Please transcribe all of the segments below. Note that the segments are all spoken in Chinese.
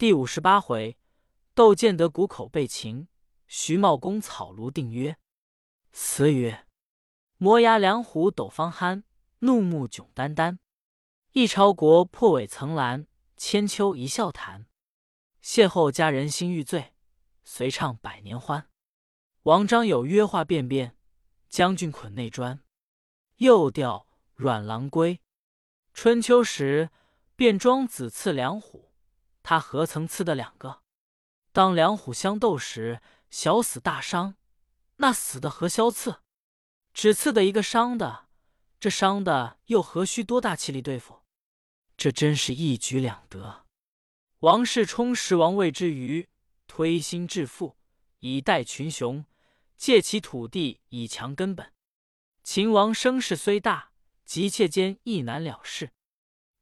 第五十八回，窦建德谷口被擒，徐茂公草庐定约。词曰：磨牙梁虎斗方酣，怒目炯眈眈。一朝国破尾层岚，千秋一笑谈。邂逅佳人心欲醉，随唱百年欢。王张有约话便便，将军捆内砖。又调阮郎归。春秋时，卞庄子刺梁虎，他何曾刺的两个？当两虎相斗时，小死大伤。那死的何消刺？只刺的一个伤的，这伤的又何须多大气力对付？这真是一举两得。王世充时王位之余，推心置腹，以待群雄，借其土地以强根本。秦王声势虽大，急切间亦难了事。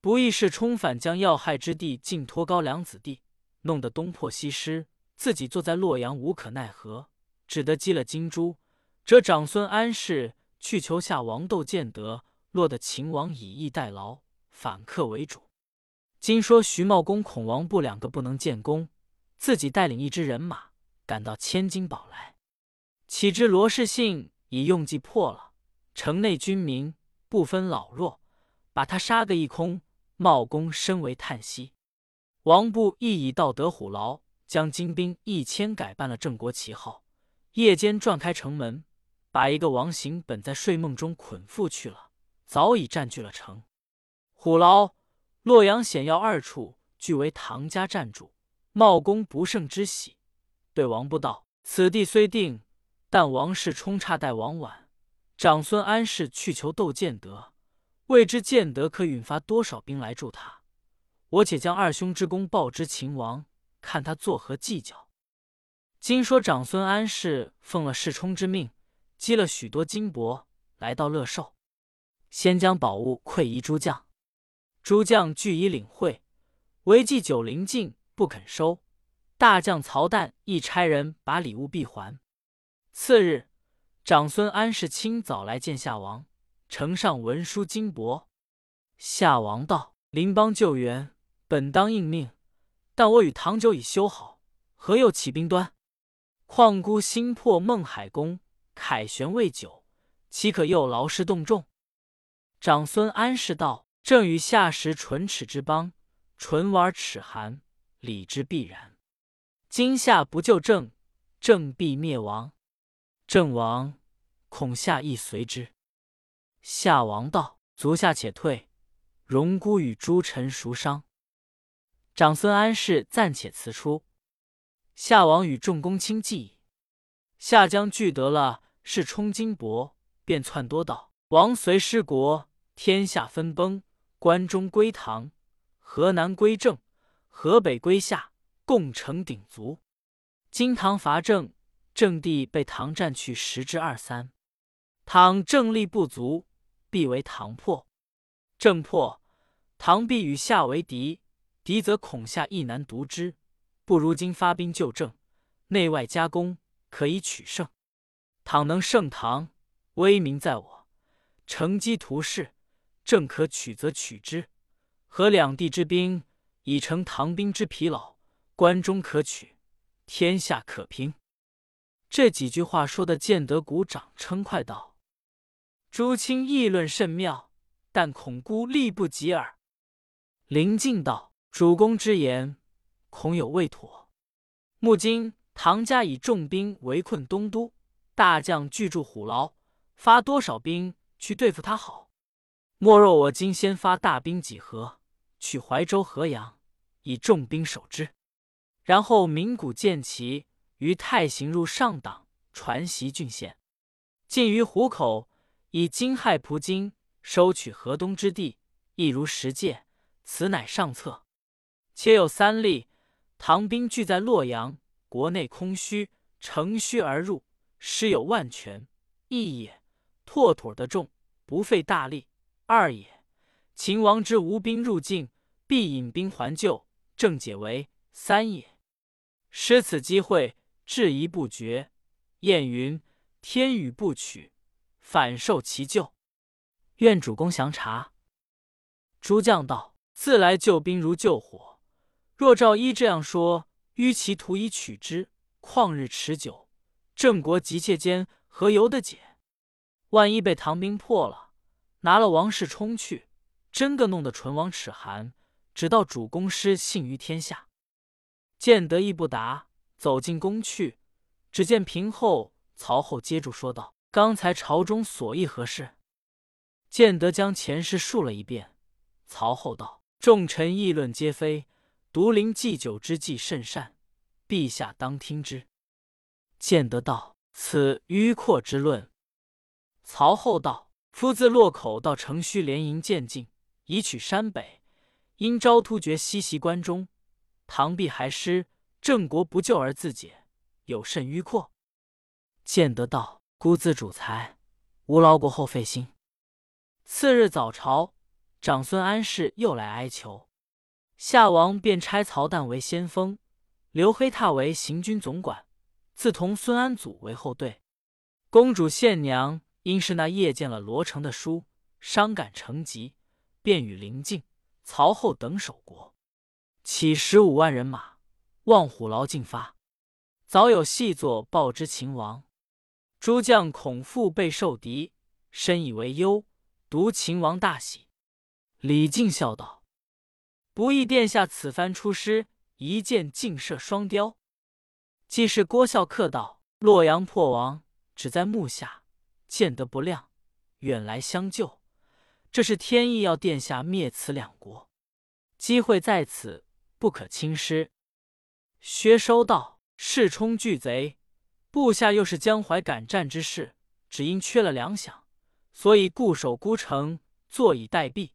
不义是冲反将要害之地尽托高梁子弟，弄得东破西失，自己坐在洛阳无可奈何，只得击了金珠。这长孙安氏去求下王窦建德，落得秦王以逸待劳，反客为主。今说徐茂公、孔王部两个不能建功，自己带领一支人马赶到千金堡来，岂知罗士信已用计破了。城内军民不分老弱，把他杀个一空。茂公深为叹息。王布亦已到得虎牢，将精兵一千改办了郑国旗号。夜间撞开城门，把一个王行本在睡梦中捆缚去了，早已占据了城。虎牢、洛阳险要二处俱为唐家占主。茂公不胜之喜，对王布道：“此地虽定，但王氏冲差待王晚。”长孙安氏去求窦建德，未知建德可允发多少兵来助他。我且将二兄之功报之秦王，看他作何计较。今说长孙安氏奉了世冲之命，积了许多金帛，来到乐寿，先将宝物馈遗诸将。诸将俱已领会，唯计九灵镜不肯收。大将曹旦亦差人把礼物必还。次日。长孙安氏清早来见夏王，呈上文书金帛。夏王道：“邻邦救援，本当应命，但我与唐酒已修好，何又起兵端？况孤心破孟海公，凯旋未久，岂可又劳师动众？”长孙安氏道：“正与夏时唇齿之邦，唇玩齿寒，礼之必然。今夏不救郑，郑必灭亡。郑亡。”恐夏亦随之。夏王道：“足下且退，荣孤与诸臣孰伤。”长孙安氏暂且辞出。夏王与众公卿计议。夏将聚得了是冲金帛，便篡多道：“王随失国，天下分崩。关中归唐，河南归郑，河北归夏，共成鼎足。今唐伐郑，郑地被唐占去十之二三。”倘正力不足，必为唐破；正破，唐必与夏为敌，敌则恐夏亦难独之。不如今发兵救郑，内外夹攻，可以取胜。倘能胜唐，威名在我，乘机图事，正可取则取之。合两地之兵，已成唐兵之疲劳，关中可取，天下可平。这几句话说的，建德鼓掌称快道。诸卿议论甚妙，但恐孤力不及耳。林敬道：“主公之言，恐有未妥。目今唐家以重兵围困东都，大将聚驻虎牢，发多少兵去对付他好？莫若我今先发大兵几何，取怀州、河阳，以重兵守之，然后鸣鼓建旗，于太行入上党，传习郡县，进于虎口。”以金亥蒲津收取河东之地，亦如十界。此乃上策。且有三例：唐兵聚在洛阳，国内空虚，乘虚而入，师有万全；一也，拓妥得众，不费大力；二也，秦王之无兵入境，必引兵还救，正解围；三也，失此机会，质疑不绝。谚云：天与不取。反受其咎，愿主公详察。诸将道：“自来救兵如救火，若照依这样说，迂其图以取之，旷日持久，郑国急切间何由得解？万一被唐兵破了，拿了王世充去，真个弄得唇亡齿寒，直到主公失信于天下。见德亦不答，走进宫去，只见平后、曹后接住说道：“刚才朝中所议何事？”建德将前事述了一遍。曹后道：“众臣议论皆非，独临祭酒之计甚善，陛下当听之。”建德道：“此迂阔之论。”曹后道：“夫自洛口到城虚连营渐进，以取山北，因招突厥西袭关中，唐必还师，郑国不救而自解，有甚迂阔？”建德道：“孤自主裁，无劳国后费心。”次日早朝，长孙安氏又来哀求，夏王便差曹旦为先锋，刘黑闼为行军总管，自同孙安祖为后队。公主献娘。因是那夜见了罗成的书，伤感成疾，便与林静、曹后等守国，起十五万人马，望虎牢进发。早有细作报之秦王，诸将恐腹被受敌，深以为忧。独秦王大喜。李靖笑道：“不意殿下此番出师，一箭尽射双雕。”既是郭孝客道：“洛阳破亡，只在目下。”见得不亮，远来相救，这是天意，要殿下灭此两国，机会在此，不可轻失。薛收道：世冲巨贼，部下又是江淮敢战之士，只因缺了粮饷，所以固守孤城，坐以待毙。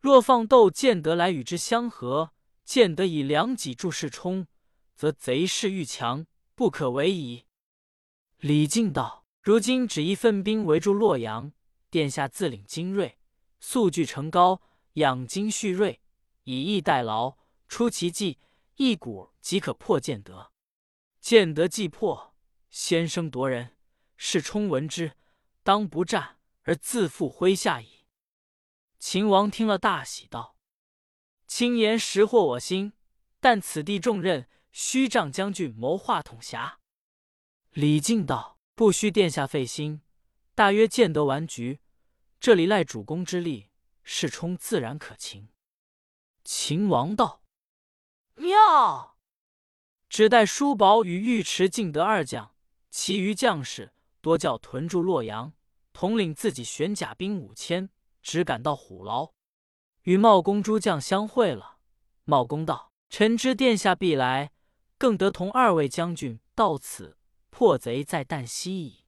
若放窦建德来与之相合，建德以粮己助世冲，则贼势愈强，不可为矣。李靖道。如今只一分兵围住洛阳，殿下自领精锐，速聚成高，养精蓄锐，以逸待劳，出奇计，一鼓即可破建德。建德既破，先声夺人，世充闻之，当不战而自负麾下矣。秦王听了，大喜道：“卿言识惑我心，但此地重任，须仗将军谋划统辖。”李靖道。不需殿下费心，大约见得完局。这里赖主公之力，世充自然可擒。秦王道：“妙！只待叔宝与尉迟敬德二将，其余将士多叫屯驻洛阳，统领自己选甲兵五千，只赶到虎牢，与茂公诸将相会了。”茂公道：“臣知殿下必来，更得同二位将军到此。”破贼在旦夕矣。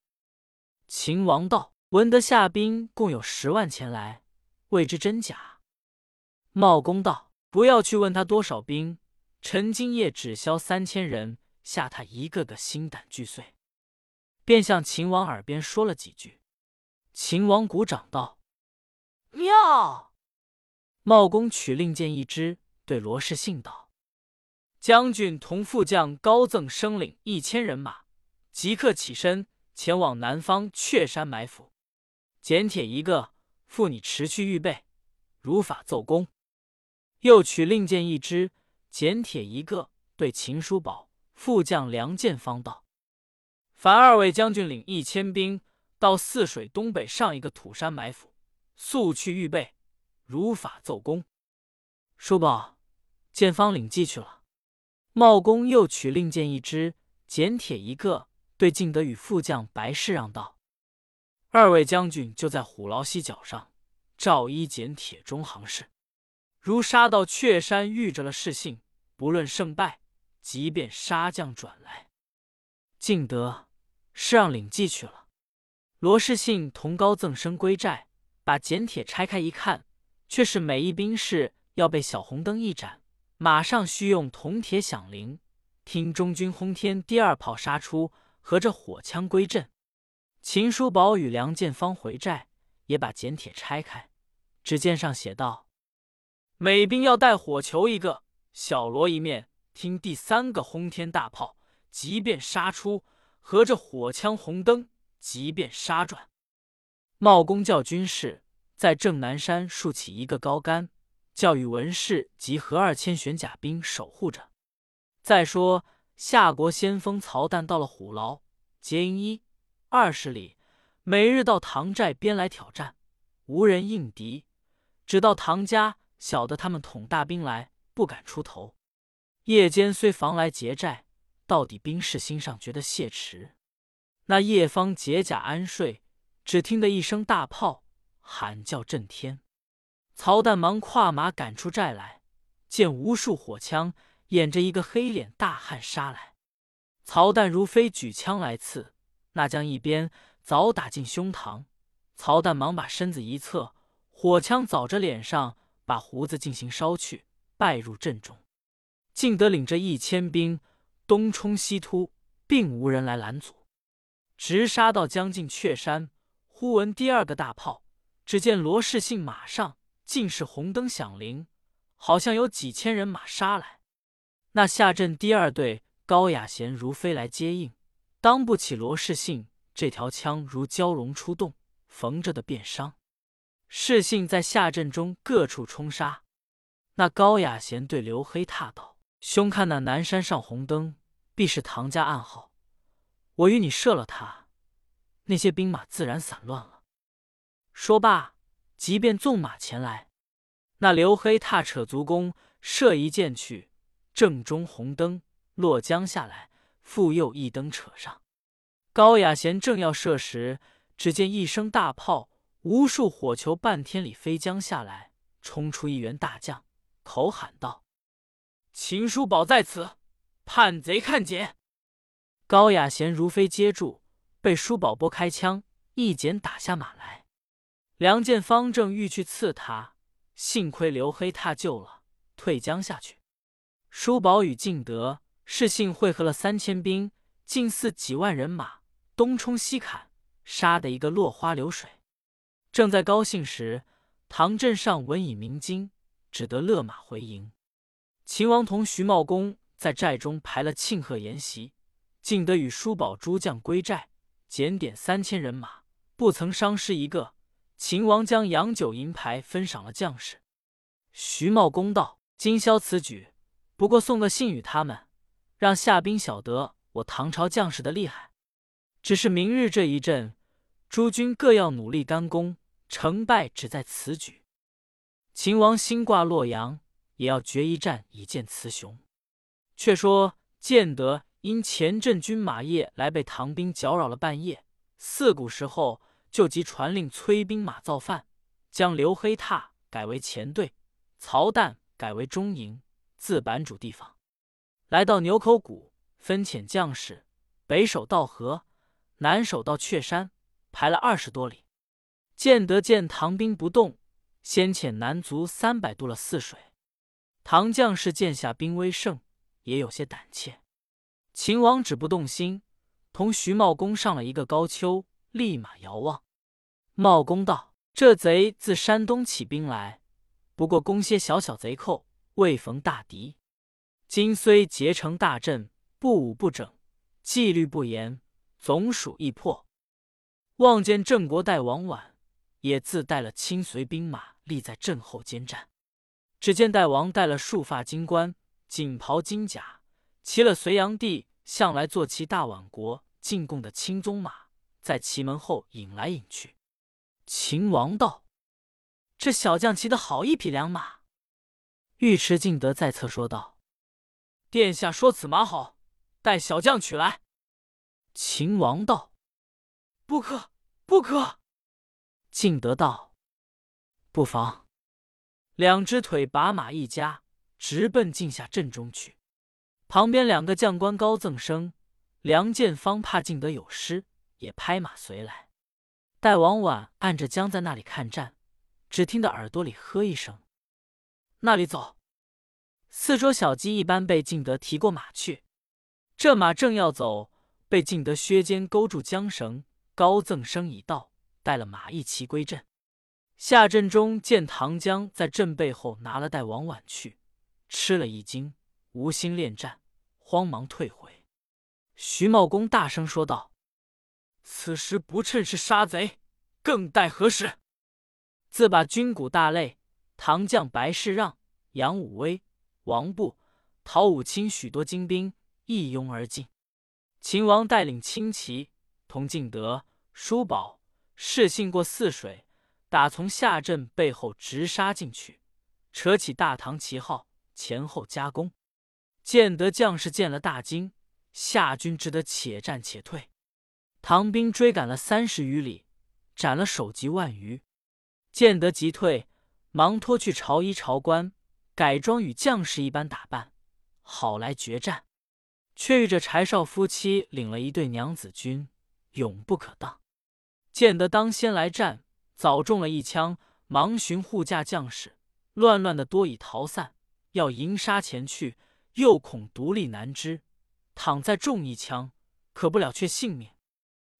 秦王道：“闻得下兵共有十万前来，未知真假。”茂公道：“不要去问他多少兵，臣今夜只消三千人，吓他一个个心胆俱碎。”便向秦王耳边说了几句。秦王鼓掌道：“妙！”茂公取令箭一支，对罗士信道：“将军同副将高赠生领一千人马。”即刻起身前往南方雀山埋伏，简帖一个，付你持续预备，如法奏功。又取令箭一支，简帖一个，对秦叔宝副将梁建方道：“凡二位将军领一千兵到泗水东北上一个土山埋伏，速去预备，如法奏功。”叔宝、建方领计去了。茂公又取令箭一支，简帖一个。对敬德与副将白氏让道：“二位将军就在虎牢西角上，照依简铁中行事。如杀到雀山遇着了士信，不论胜败，即便杀将转来。”敬德、是让领计去了。罗士信同高赠生归寨，把简帖拆开一看，却是每一兵士要被小红灯一盏，马上需用铜铁响铃，听中军轰天第二炮杀出。合着火枪归阵，秦叔宝与梁建方回寨，也把简帖拆开。只见上写道：“每兵要带火球一个，小罗一面，听第三个轰天大炮，即便杀出；合着火枪红灯，即便杀转。”茂公叫军士在正南山竖起一个高杆，教育文士及合二千玄甲兵守护着。再说夏国先锋曹旦到了虎牢，结营一二十里，每日到唐寨边来挑战，无人应敌。只到唐家，晓得他们统大兵来，不敢出头。夜间虽防来劫寨，到底兵士心上觉得懈迟。那夜方解甲安睡，只听得一声大炮喊叫震天。曹旦忙跨马赶出寨来，见无数火枪掩着一个黑脸大汉杀来。曹旦如飞举枪来刺，那将一边早打进胸膛。曹旦忙把身子一侧，火枪早着脸上，把胡子进行烧去，败入阵中。敬德领着一千兵东冲西突，并无人来拦阻，直杀到将近雀山。忽闻第二个大炮，只见罗士信马上。尽是红灯响铃，好像有几千人马杀来。那下阵第二队高雅贤如飞来接应，当不起罗世信这条枪如蛟龙出洞，缝着的便伤。世信在下阵中各处冲杀。那高雅贤对刘黑踏道：“兄看那南山上红灯，必是唐家暗号。我与你射了他，那些兵马自然散乱了。”说罢。即便纵马前来，那刘黑踏扯足弓，射一箭去，正中红灯，落江下来，复又一灯扯上。高雅贤正要射时，只见一声大炮，无数火球半天里飞将下来，冲出一员大将，口喊道：“秦叔宝在此，叛贼看拣！”高雅贤如飞接住，被叔宝拨开枪，一剪打下马来。梁建方正欲去刺他，幸亏刘黑踏救了，退江下去。叔宝与敬德、是幸会合了三千兵，近似几万人马，东冲西砍，杀得一个落花流水。正在高兴时，唐镇上闻已鸣金，只得勒马回营。秦王同徐茂公在寨中排了庆贺筵席，敬得与叔宝诸将归寨，检点三千人马，不曾伤失一个。秦王将洋酒银牌分赏了将士。徐茂公道：“今宵此举，不过送个信与他们，让夏兵晓得我唐朝将士的厉害。只是明日这一阵，诸军各要努力干功，成败只在此举。秦王心挂洛阳，也要决一战以见雌雄。却说建德因前阵军马夜来被唐兵搅扰了半夜，四鼓时候。”就即传令催兵马造饭，将刘黑闼改为前队，曹旦改为中营，自版主地方。来到牛口谷，分遣将士北守道河，南守到雀山，排了二十多里。建德见唐兵不动，先遣南卒三百渡了泗水。唐将士见下兵威盛，也有些胆怯。秦王止不动心，同徐茂公上了一个高丘，立马遥望。茂公道：“这贼自山东起兵来，不过攻些小小贼寇，未逢大敌。今虽结成大阵，不武不整，纪律不严，总属易破。望见郑国代王绾也自带了亲随兵马，立在阵后监战。只见代王带了束发金冠，锦袍金甲，骑了隋炀帝向来坐骑大宛国进贡的青鬃马，在旗门后引来引去。”秦王道：“这小将骑的好一匹良马。”尉迟敬德在侧说道：“殿下说此马好，待小将取来。”秦王道：“不可，不可。”敬德道：“不妨。”两只腿把马一夹，直奔进下阵中去。旁边两个将官高赠生、梁建方怕敬德有失，也拍马随来。待王婉按着将在那里看战，只听得耳朵里喝一声：“那里走！”四桌小鸡一般被敬德提过马去。这马正要走，被敬德削肩勾住缰绳。高赠生已到，带了马一齐归阵。夏振中见唐江在阵背后拿了袋王婉去，吃了一惊，无心恋战，慌忙退回。徐茂公大声说道。此时不趁势杀贼，更待何时？自把军鼓大擂，唐将白世让、杨武威、王布、陶武清许多精兵一拥而进。秦王带领轻骑，同敬德、叔宝、士信过泗水，打从下镇背后直杀进去，扯起大唐旗号，前后夹攻。建德将士见了大惊，夏军只得且战且退。唐兵追赶了三十余里，斩了首级万余。建德急退，忙脱去朝衣朝冠，改装与将士一般打扮，好来决战。却遇着柴少夫妻领了一队娘子军，勇不可当。见得当先来战，早中了一枪，忙寻护驾将士，乱乱的多已逃散，要迎杀前去，又恐独立难支，倘再中一枪，可不了却性命。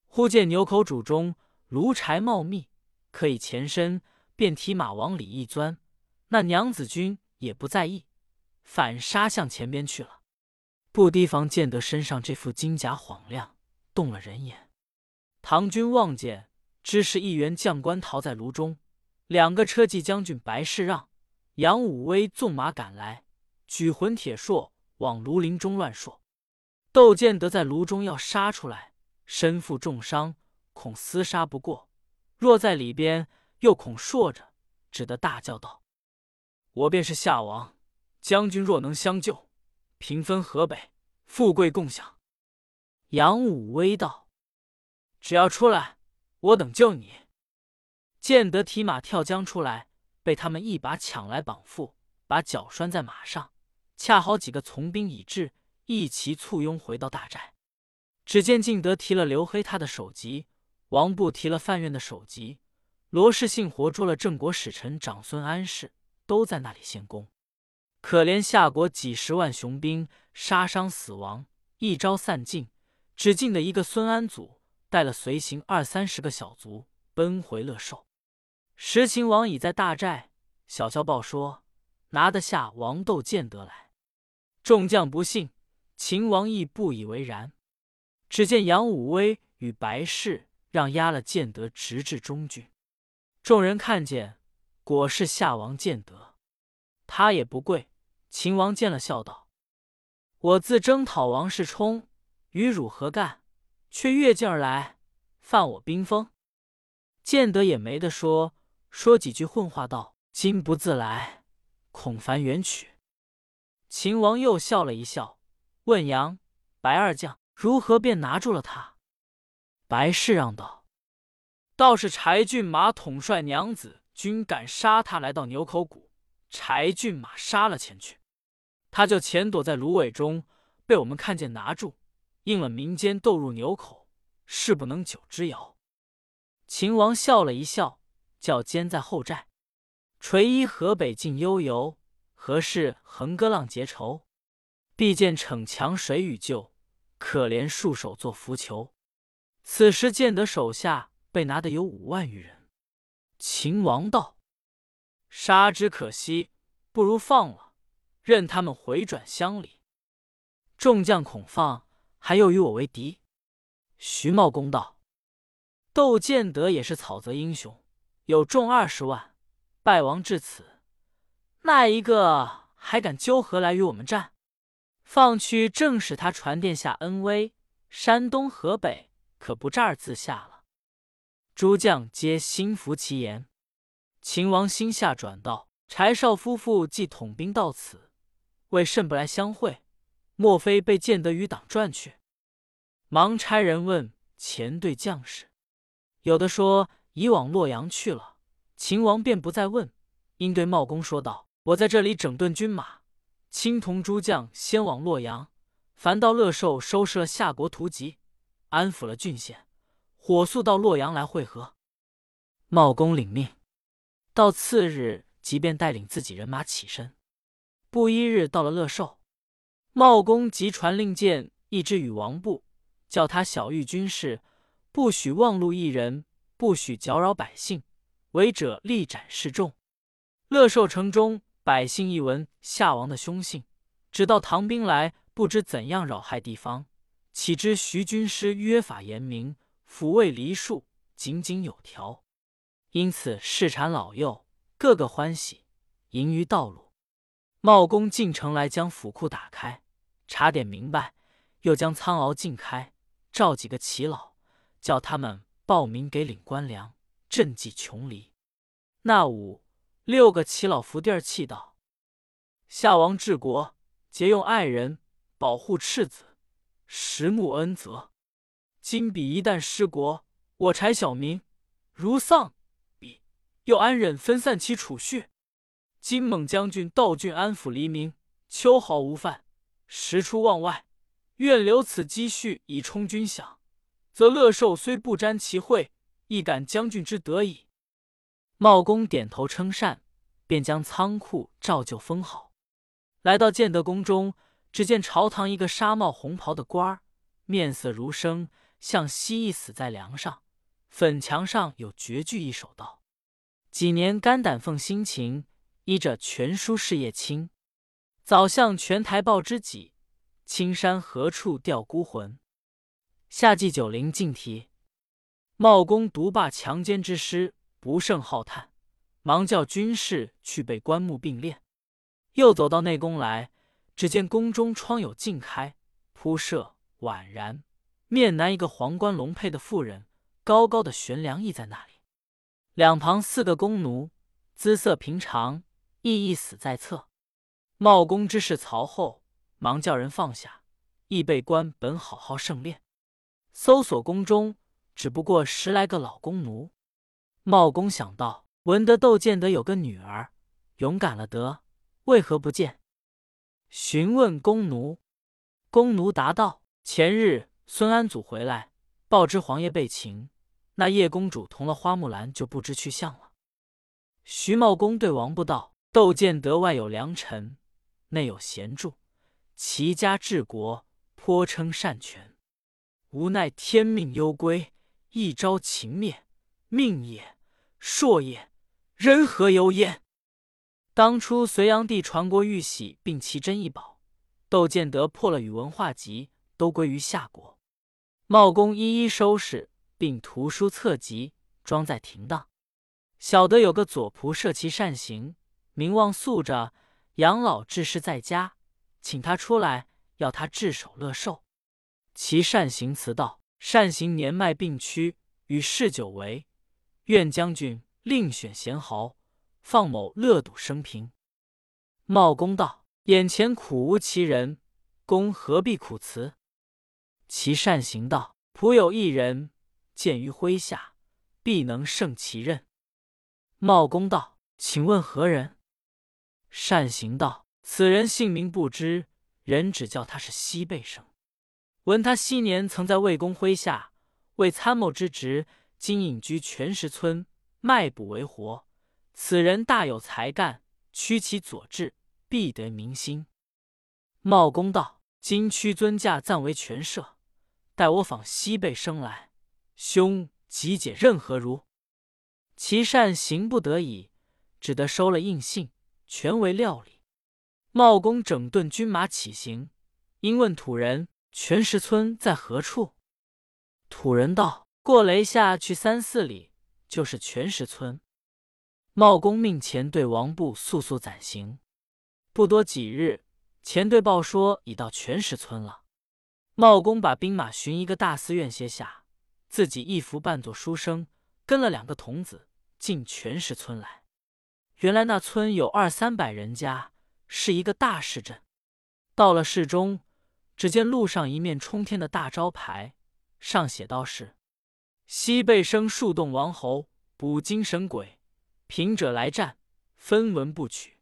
忽见牛口主中炉柴茂密，可以前身，便提马往里一钻。那娘子军也不在意，反杀向前边去了。不提防见得身上这副金甲晃亮，动了人眼。唐军望见，知是一员将官逃在炉中。两个车骑将军白世让、杨武威纵马赶来，举浑铁槊往炉林中乱槊。窦建德在炉中要杀出来，身负重伤，恐厮杀不过；若在里边，又恐槊着，只得大叫道：“我便是夏王将军，若能相救。”平分河北，富贵共享。杨武威道：“只要出来，我等救你。”建德提马跳江出来，被他们一把抢来绑缚，把脚拴在马上。恰好几个从兵已至，一齐簇拥回到大寨。只见敬德提了刘黑他的首级，王布提了范愿的首级，罗士信活捉了郑国使臣长孙安世，都在那里献功。可怜夏国几十万雄兵，杀伤死亡，一朝散尽，只尽的一个孙安祖带了随行二三十个小卒，奔回乐寿。时秦王已在大寨，小校报说拿得下王窦建德来。众将不信，秦王亦不以为然。只见杨武威与白氏让押了建德，直至中军。众人看见，果是夏王建德，他也不跪。秦王见了，笑道：“我自征讨王世充，与汝何干？却越境而来，犯我兵锋。”建德也没得说，说几句混话道：“今不自来，恐烦远取。”秦王又笑了一笑，问杨白二将如何便拿住了他。白氏让道：“倒是柴郡马统帅娘子军敢杀他，来到牛口谷，柴郡马杀了前去。”他就潜躲在芦苇中，被我们看见拿住，应了民间斗入牛口，誓不能久之遥。秦王笑了一笑，叫监在后寨，垂衣河北尽悠游，何事横戈浪结仇？必见逞强谁与救？可怜束手做浮囚。此时见得手下被拿的有五万余人。秦王道：“杀之可惜，不如放了。”任他们回转乡里，众将恐放，还又与我为敌。徐茂公道：“窦建德也是草泽英雄，有众二十万，败亡至此，那一个还敢纠合来与我们战？放去正使他传殿下恩威，山东河北可不这儿自下了。”诸将皆心服其言。秦王心下转道：“柴少夫妇既统兵到此。”为甚不来相会？莫非被建德余党赚去？忙差人问前队将士，有的说已往洛阳去了。秦王便不再问，因对茂公说道：“我在这里整顿军马，亲同诸将先往洛阳。凡到乐寿收拾了夏国图籍，安抚了郡县，火速到洛阳来会合。”茂公领命，到次日即便带领自己人马起身。不一日到了乐寿，茂公即传令箭一支与王布，叫他小谕军士，不许忘路一人，不许搅扰百姓，违者立斩示众。乐寿城中百姓一闻夏王的凶性，只道唐兵来，不知怎样扰害地方，岂知徐军师约法严明，抚慰梨树，井井有条，因此市产老幼个个欢喜，迎于道路。茂公进城来，将府库打开，查点明白，又将仓廒尽开，召几个耆老，叫他们报名给领官粮，赈济穷黎。那五，六个耆老伏地儿泣道：“夏王治国，节用爱人，保护赤子，实慕恩泽。今彼一旦失国，我柴小民如丧彼，又安忍分散其储蓄？金猛将军道郡安抚黎民，秋毫无犯，时出望外，愿留此积蓄以充军饷，则乐寿虽不沾其会，亦感将军之德矣。”茂公点头称善，便将仓库照旧封好。来到建德宫中，只见朝堂一个纱帽红袍的官儿，面色如生，像蜥蜴死在梁上。粉墙上有绝句一首，道：“几年肝胆奉辛勤，依着全书事业轻。早向泉台报知己，青山何处吊孤魂？”夏季九龄进题。茂公独霸强奸之师。不胜浩叹，忙叫军士去备棺木并殓。又走到内宫来，只见宫中窗有尽开，铺设宛然。面南一个皇冠龙佩的妇人，高高的悬梁立在那里。两旁四个宫奴，姿色平常，亦亦死在侧。茂公之事曹后，忙叫人放下，亦备官本好好盛殓。搜索宫中，只不过十来个老宫奴。茂公想到，闻得窦建德有个女儿，勇敢了得，为何不见？询问宫奴，宫奴答道：前日孙安祖回来，报知皇爷被擒，那叶公主同了花木兰就不知去向了。徐茂公对王布道：窦建德外有良臣，内有贤助，齐家治国，颇称善权。无奈天命攸归，一朝秦灭，命也。硕也，人何由焉？当初隋炀帝传国玉玺，并奇珍异宝，窦建德破了宇文化及，都归于夏国。茂公一一收拾，并图书册籍，装在停当。晓得有个左仆射其善行，名望素着，养老治世在家，请他出来，要他治守乐寿。其善行辞道：善行年迈病躯，与世久违。愿将军另选贤豪，放某乐赌生平。茂公道：“眼前苦无其人，公何必苦辞？”其善行道：“仆有一人，见于麾下，必能胜其任。”茂公道：“请问何人？”善行道：“此人姓名不知，人只叫他是西贝生。闻他昔年曾在魏公麾下为参谋之职。”今隐居泉石村，卖卜为活。此人大有才干，屈其左志，必得民心。茂公道：“今屈尊驾暂为权舍，待我访西贝生来，兄即解任何如？”其善行不得已，只得收了印信，全为料理。茂公整顿军马起行，因问土人：“全石村在何处？”土人道。过雷下去三四里，就是全石村。茂公命前队王布速速暂行。不多几日，前队报说已到全石村了。茂公把兵马寻一个大寺院歇下，自己一服扮作书生，跟了两个童子进全石村来。原来那村有二三百人家，是一个大市镇。到了市中，只见路上一面冲天的大招牌，上写道是。西贝生树洞王侯，捕精神鬼，贫者来战，分文不取。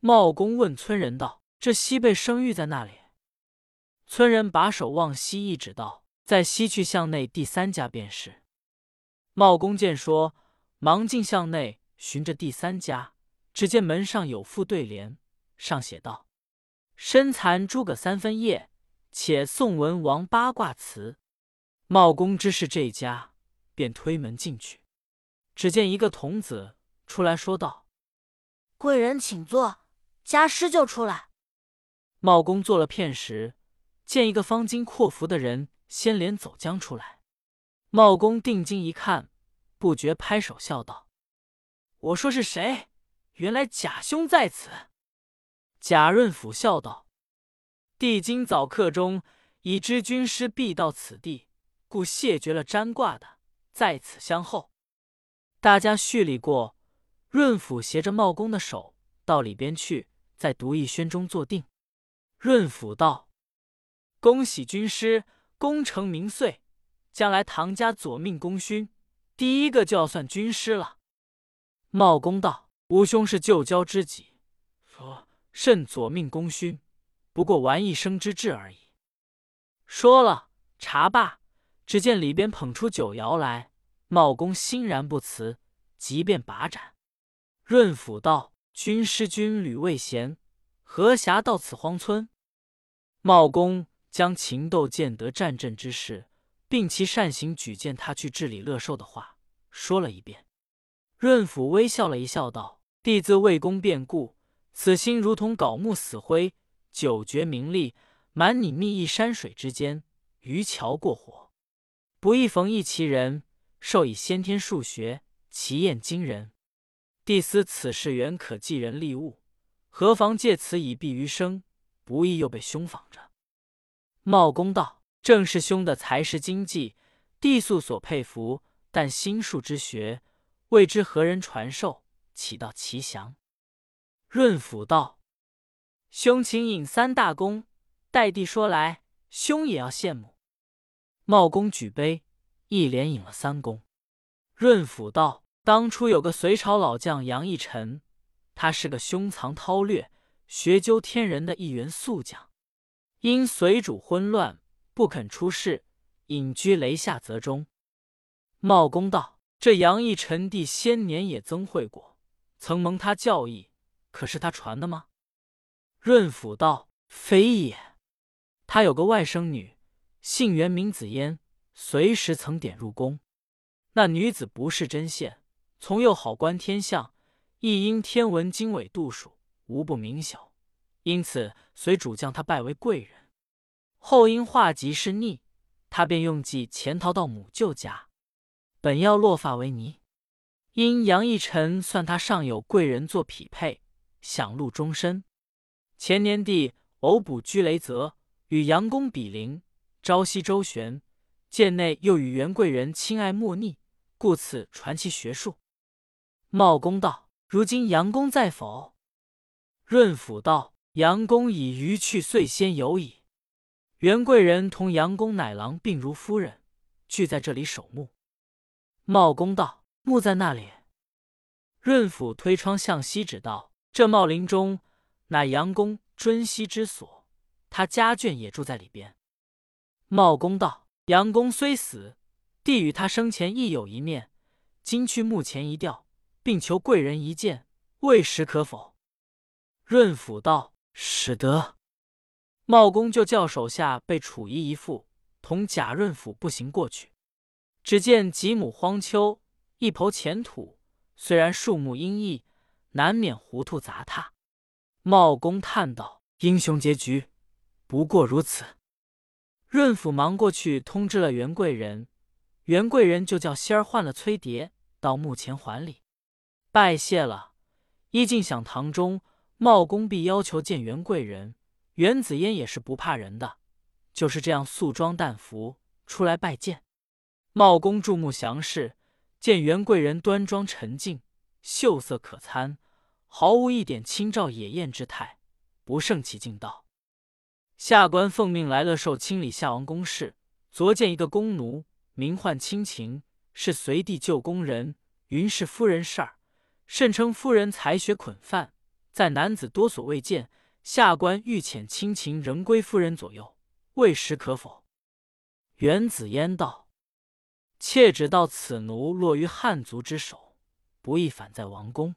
茂公问村人道：“这西贝生寓在那里？”村人把手往西一指道：“在西去巷内第三家便是。”茂公见说，忙进巷内寻着第三家，只见门上有副对联，上写道：“身残诸葛三分夜，且宋文王八卦辞。”茂公知是这家，便推门进去，只见一个童子出来说道：“贵人请坐，家师就出来。”茂公坐了片时，见一个方巾阔服的人先连走将出来。茂公定睛一看，不觉拍手笑道：“我说是谁？原来贾兄在此。”贾润甫笑道：“帝今早课中已知军师必到此地，故谢绝了占卦的，在此相候。”大家叙礼过，润甫携着茂公的手到里边去，在独义轩中坐定。润甫道：“恭喜军师功成名遂，将来唐家左命功勋，第一个就要算军师了。”茂公道：“吾兄是旧交知己，说甚左命功勋，不过玩一生之志而已。”说了，茶罢，只见里边捧出酒肴来。茂公欣然不辞，即便把盏。润甫道：“军师军旅未闲，何暇到此荒村？”茂公将秦斗建德战阵之事，并其善行举荐他去治理乐寿的话说了一遍。润甫微笑了一笑，道：“弟自为公变故，此心如同槁木死灰，久绝名利，满你密邑山水之间，渔樵过火，不易逢一奇人。”授以先天数学，奇验惊人。弟思此事原可寄人利物，何妨借此以避余生？不意又被兄访着。茂公道：“正是兄的才识经济，弟素所佩服。但心术之学，未知何人传授，岂道其详？”润甫道：“兄请引三大功，待弟说来，兄也要羡慕。”茂公举杯。一连饮了三公。润甫道：“当初有个隋朝老将杨义臣，他是个胸藏韬略、学究天人的一员宿将，因隋主昏乱，不肯出仕，隐居雷下泽中。”茂公道：“这杨义臣弟先年也曾会过，曾蒙他教义，可是他传的吗？”润甫道：“非也，他有个外甥女，姓袁，名子嫣。”随时曾点入宫，那女子不是针线，从幼好观天象，亦因天文经纬度数无不明晓，因此随主将她拜为贵人。后因化吉是逆，他便用计潜逃到母舅家，本要落发为尼，因杨义臣算他尚有贵人做匹配，享禄终身。前年帝偶补居雷泽，与杨公比邻，朝夕周旋。剑内又与袁贵人亲爱莫逆，故此传其学术。茂公道：“如今杨公在否？”润甫道：“杨公已余去，岁先有矣。袁贵人同杨公乃郎并如夫人，俱在这里守墓。”茂公道：“墓在那里？”润甫推窗向西指道：“这茂林中，乃杨公尊西之所，他家眷也住在里边。”茂公道。杨公虽死，弟与他生前亦有一面。今去墓前一吊，并求贵人一见，未时可否？润甫道：“使得。”茂公就叫手下备楚衣一副，同贾润甫步行过去。只见几亩荒丘，一抔浅土，虽然树木阴翳，难免糊涂杂沓。茂公叹道：“英雄结局，不过如此。”润甫忙过去通知了袁贵人，袁贵人就叫仙儿换了崔蝶到墓前还礼，拜谢了。一进享堂中，茂公必要求见袁贵人。袁子嫣也是不怕人的，就是这样素装淡服出来拜见。茂公注目详视，见袁贵人端庄沉静，秀色可餐，毫无一点清照野艳之态，不胜其敬道。下官奉命来乐寿清理夏王宫事，昨见一个宫奴，名唤亲情，是随地旧宫人，云是夫人事儿，甚称夫人才学捆饭，在男子多所未见。下官欲遣亲情仍归夫人左右，未时可否？元子嫣道：“妾只道此奴落于汉族之手，不易反在王宫。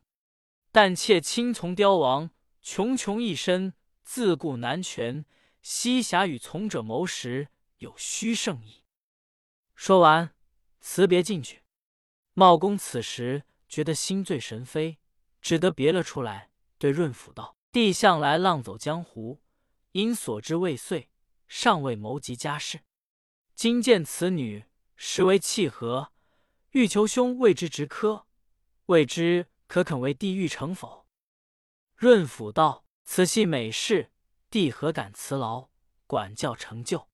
但妾亲从凋亡，穷穷一身，自顾难全。”西侠与从者谋时，有虚胜意。说完，辞别进去。茂公此时觉得心醉神飞，只得别了出来，对润甫道：“帝向来浪走江湖，因所知未遂，尚未谋及家事。今见此女，实为契合，欲求兄为之直科，未知可肯为帝玉成否？”润甫道：“此系美事，弟何敢辞劳，管教成就？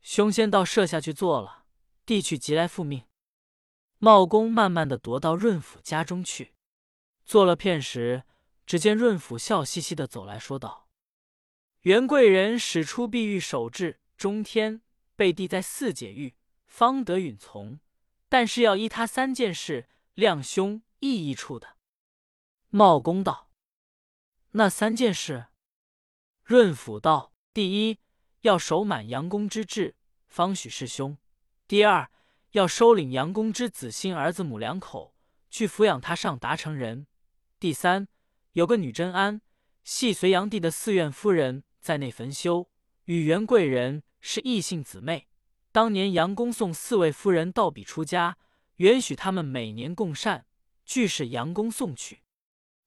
兄先到舍下去坐了，弟去即来复命。”茂公慢慢的踱到润甫家中去，坐了片时，只见润甫笑嘻嘻的走来说道：“元贵人使出碧玉手至中天，被帝在四解玉，方得允从。但是要依他三件事，亮兄意义处的。”茂公道：“那三件事？”润甫道：“第一，要守满杨公之志，方许师兄；第二。”要收领杨公之子新儿子母两口，去抚养他上达成人。第三，有个女真安，系隋炀帝的寺院夫人，在内焚修，与元贵人是异姓姊妹。当年杨公送四位夫人到彼出家，原许他们每年共膳，俱是杨公送去。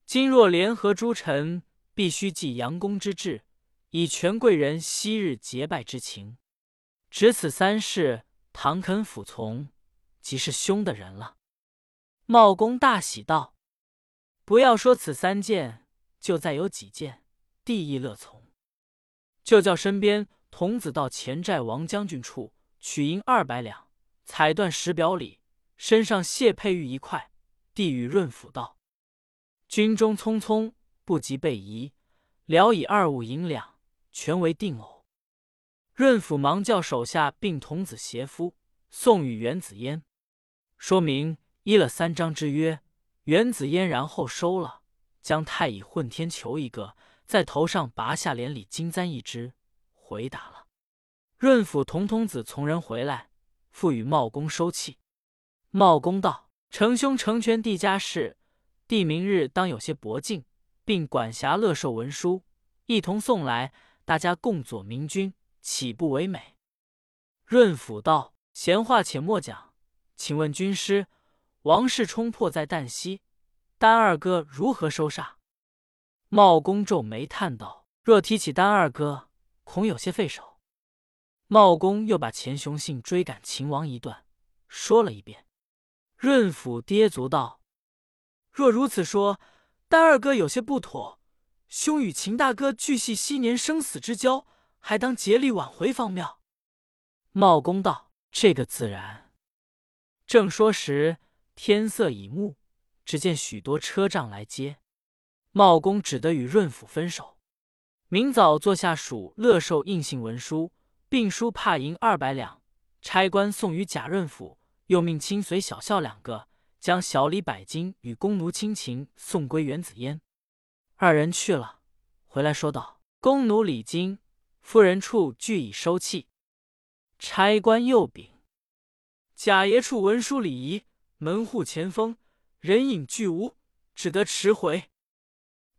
今若联合诸臣，必须记杨公之志，以权贵人昔日结拜之情。只此三事。唐肯服从，即是兄的人了。茂公大喜道：“不要说此三件，就再有几件，帝亦乐从。就叫身边童子到前寨王将军处取银二百两，彩缎十表里，身上谢佩玉一块。递与润甫道：‘军中匆匆，不及备仪，聊以二五银两，全为定偶。’”润甫忙叫手下并童子携夫送与元子嫣，说明依了三章之约。元子嫣然后收了，将太乙混天球一个，在头上拔下连理金簪一只，回答了。润甫童童子从人回来，复与茂公收气。茂公道：“成兄成全帝家事，帝明日当有些薄敬，并管辖乐寿文书，一同送来，大家共佐明君。”岂不为美？润甫道：“闲话且莫讲，请问军师，王室冲破在旦夕，丹二哥如何收煞？”茂公皱眉叹道：“若提起丹二哥，恐有些费手。”茂公又把钱雄信追赶秦王一段说了一遍。润甫跌足道：“若如此说，丹二哥有些不妥。兄与秦大哥俱系昔年生死之交。”还当竭力挽回方妙。茂公道：“这个自然。”正说时，天色已暮，只见许多车仗来接。茂公只得与润甫分手。明早坐下数乐寿印信文书，并书帕银二百两，差官送与贾润甫，又命亲随小校两个，将小礼百金与弓奴亲情送归袁子嫣。二人去了，回来说道：“弓奴礼金。”夫人处俱已收葺，差官又禀贾爷处文书礼仪，门户前封，人影俱无，只得迟回。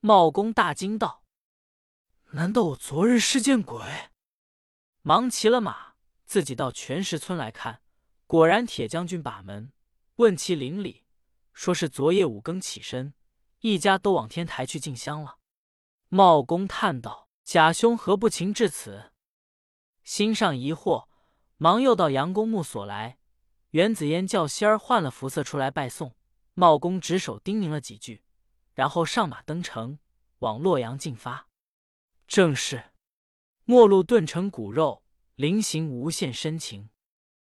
茂公大惊道：“难道我昨日是见鬼？”忙骑了马，自己到全石村来看，果然铁将军把门，问其邻里，说是昨夜五更起身，一家都往天台去进香了。茂公叹道。贾兄何不情至此？心上疑惑，忙又到杨公墓所来。袁子嫣叫仙儿换了服色出来拜送。茂公执手叮咛了几句，然后上马登城，往洛阳进发。正是：陌路顿成骨肉，临行无限深情。